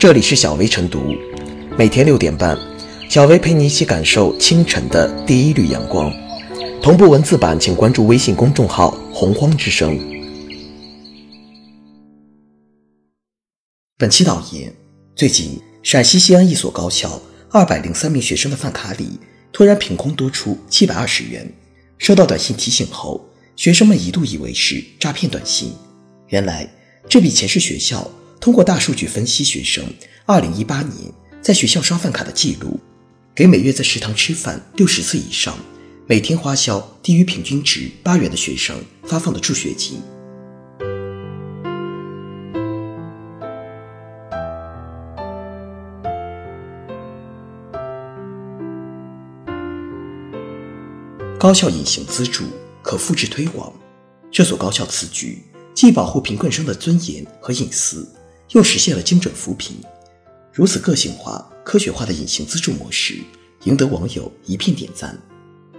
这里是小薇晨读，每天六点半，小薇陪你一起感受清晨的第一缕阳光。同步文字版，请关注微信公众号“洪荒之声”。本期导言：最近，陕西西安一所高校二百零三名学生的饭卡里突然凭空多出七百二十元。收到短信提醒后，学生们一度以为是诈骗短信。原来，这笔钱是学校通过大数据分析学生二零一八年在学校刷饭卡的记录，给每月在食堂吃饭六十次以上、每天花销低于平均值八元的学生发放的助学金。高校隐形资助可复制推广。这所高校此举既保护贫困生的尊严和隐私，又实现了精准扶贫。如此个性化、科学化的隐形资助模式，赢得网友一片点赞。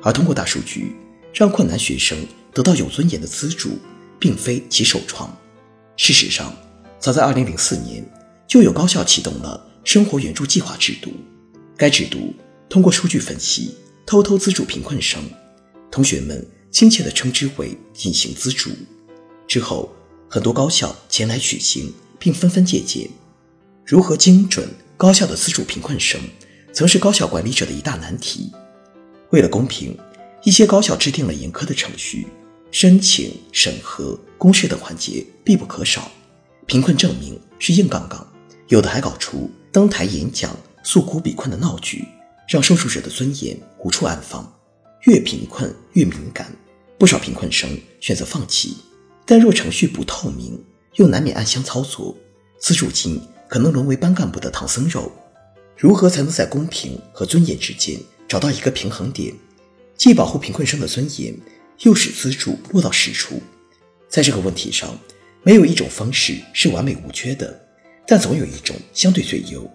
而通过大数据让困难学生得到有尊严的资助，并非其首创。事实上，早在2004年，就有高校启动了生活援助计划制度。该制度通过数据分析，偷偷资助贫困生。同学们亲切地称之为“隐形资助”。之后，很多高校前来取经，并纷纷借鉴。如何精准高效地资助贫困生，曾是高校管理者的一大难题。为了公平，一些高校制定了严苛的程序，申请、审核、公示等环节必不可少。贫困证明是硬杠杠，有的还搞出登台演讲诉苦比困的闹剧，让受助者的尊严无处安放。越贫困越敏感，不少贫困生选择放弃。但若程序不透明，又难免暗箱操作，资助金可能沦为班干部的唐僧肉。如何才能在公平和尊严之间找到一个平衡点，既保护贫困生的尊严，又使资助落到实处？在这个问题上，没有一种方式是完美无缺的，但总有一种相对最优。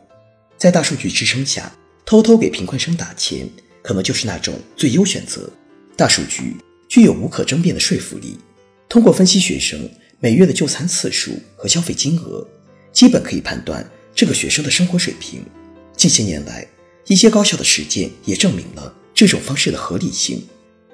在大数据支撑下，偷偷给贫困生打钱。可能就是那种最优选择。大数据具有无可争辩的说服力，通过分析学生每月的就餐次数和消费金额，基本可以判断这个学生的生活水平。近些年来，一些高校的实践也证明了这种方式的合理性。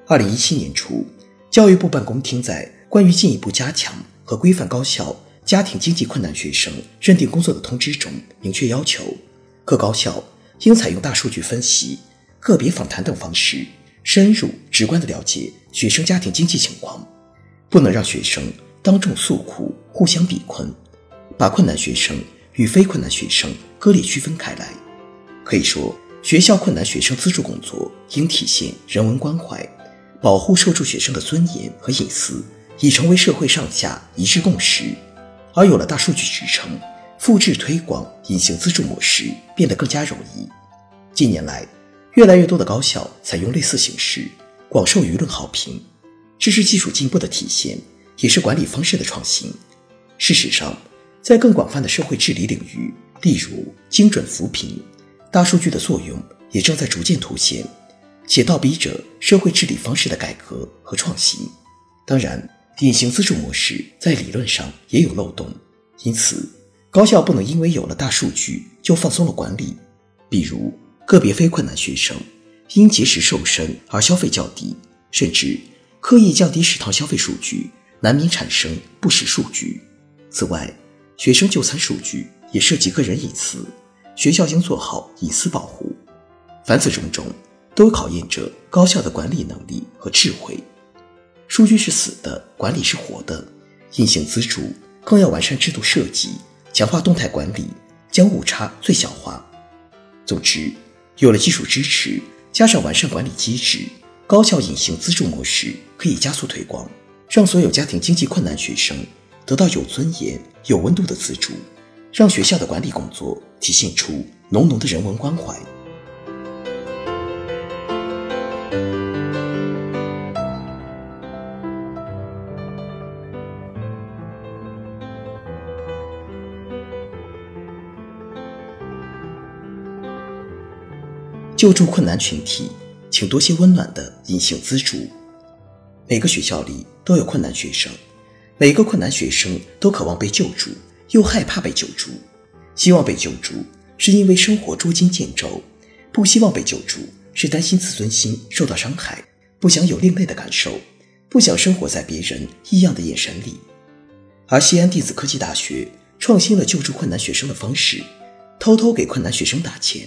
二零一七年初，教育部办公厅在关于进一步加强和规范高校家庭经济困难学生认定工作的通知中，明确要求各高校应采用大数据分析。个别访谈等方式，深入直观地了解学生家庭经济情况，不能让学生当众诉苦、互相比困，把困难学生与非困难学生割裂区分开来。可以说，学校困难学生资助工作应体现人文关怀，保护受助学生的尊严和隐私，已成为社会上下一致共识。而有了大数据支撑，复制推广隐形资助模式变得更加容易。近年来，越来越多的高校采用类似形式，广受舆论好评。这是技术进步的体现，也是管理方式的创新。事实上，在更广泛的社会治理领域，例如精准扶贫，大数据的作用也正在逐渐凸显，且倒逼着社会治理方式的改革和创新。当然，隐形资助模式在理论上也有漏洞，因此高校不能因为有了大数据就放松了管理，比如。个别非困难学生因节食瘦身而消费较低，甚至刻意降低食堂消费数据，难免产生不实数据。此外，学生就餐数据也涉及个人隐私，学校应做好隐私保护。凡此种种，都考验着高校的管理能力和智慧。数据是死的，管理是活的。隐形资助更要完善制度设计，强化动态管理，将误差最小化。总之。有了技术支持，加上完善管理机制，高校隐形资助模式可以加速推广，让所有家庭经济困难学生得到有尊严、有温度的资助，让学校的管理工作体现出浓浓的人文关怀。救助困难群体，请多些温暖的隐形资助。每个学校里都有困难学生，每个困难学生都渴望被救助，又害怕被救助。希望被救助是因为生活捉襟见肘，不希望被救助是担心自尊心受到伤害，不想有另类的感受，不想生活在别人异样的眼神里。而西安电子科技大学创新了救助困难学生的方式，偷偷给困难学生打钱。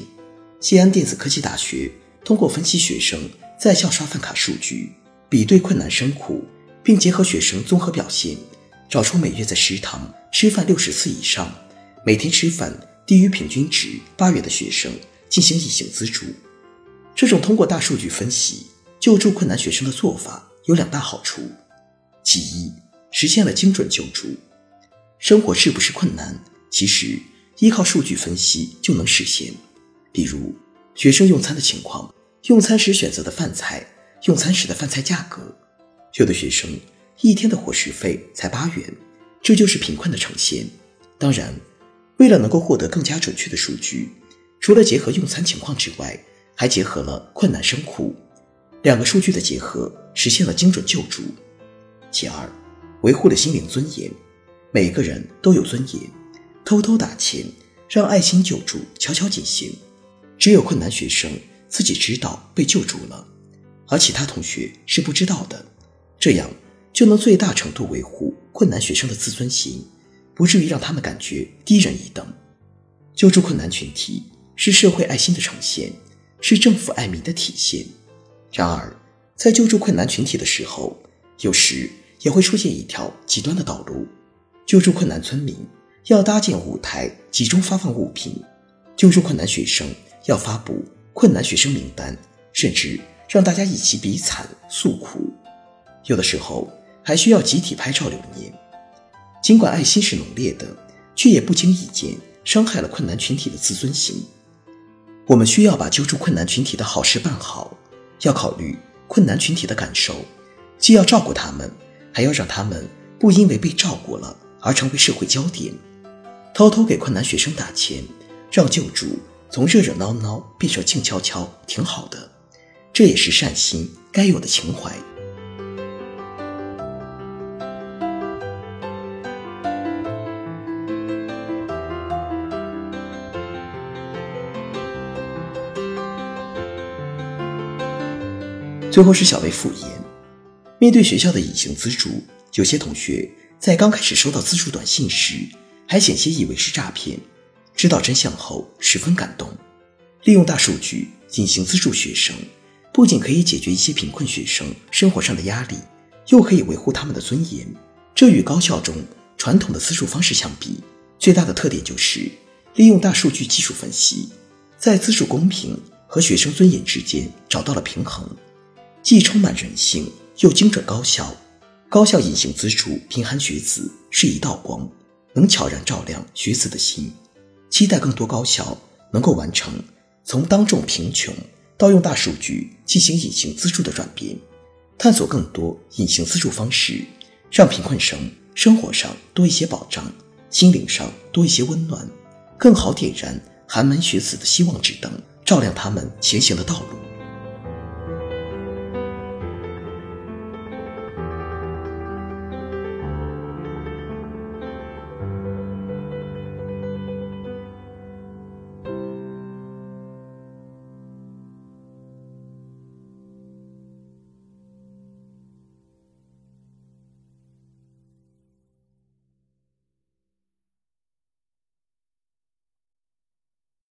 西安电子科技大学通过分析学生在校刷饭卡数据，比对困难生苦，并结合学生综合表现，找出每月在食堂吃饭六十次以上，每天吃饭低于平均值八元的学生进行隐形资助。这种通过大数据分析救助困难学生的做法有两大好处：其一，实现了精准救助。生活是不是困难？其实依靠数据分析就能实现。比如，学生用餐的情况，用餐时选择的饭菜，用餐时的饭菜价格。有的学生一天的伙食费才八元，这就是贫困的呈现。当然，为了能够获得更加准确的数据，除了结合用餐情况之外，还结合了困难生苦，两个数据的结合，实现了精准救助。其二，维护了心灵尊严，每个人都有尊严，偷偷打钱，让爱心救助悄悄进行。只有困难学生自己知道被救助了，而其他同学是不知道的，这样就能最大程度维护困难学生的自尊心，不至于让他们感觉低人一等。救助困难群体是社会爱心的呈现，是政府爱民的体现。然而，在救助困难群体的时候，有时也会出现一条极端的道路：救助困难村民要搭建舞台，集中发放物品；救助困难学生。要发布困难学生名单，甚至让大家一起比惨诉苦，有的时候还需要集体拍照留念。尽管爱心是浓烈的，却也不经意间伤害了困难群体的自尊心。我们需要把救助困难群体的好事办好，要考虑困难群体的感受，既要照顾他们，还要让他们不因为被照顾了而成为社会焦点。偷偷给困难学生打钱，让救助。从热热闹闹变成静悄悄，挺好的，这也是善心该有的情怀。最后是小薇复言，面对学校的隐形资助，有些同学在刚开始收到资助短信时，还险些以为是诈骗。知道真相后，十分感动。利用大数据进行资助学生，不仅可以解决一些贫困学生生活上的压力，又可以维护他们的尊严。这与高校中传统的资助方式相比，最大的特点就是利用大数据技术分析，在资助公平和学生尊严之间找到了平衡，既充满人性又精准高效。高校隐形资助贫寒学子是一道光，能悄然照亮学子的心。期待更多高校能够完成从当众贫穷到用大数据进行隐形资助的转变，探索更多隐形资助方式，让贫困生生活上多一些保障，心灵上多一些温暖，更好点燃寒门学子的希望之灯，照亮他们前行的道路。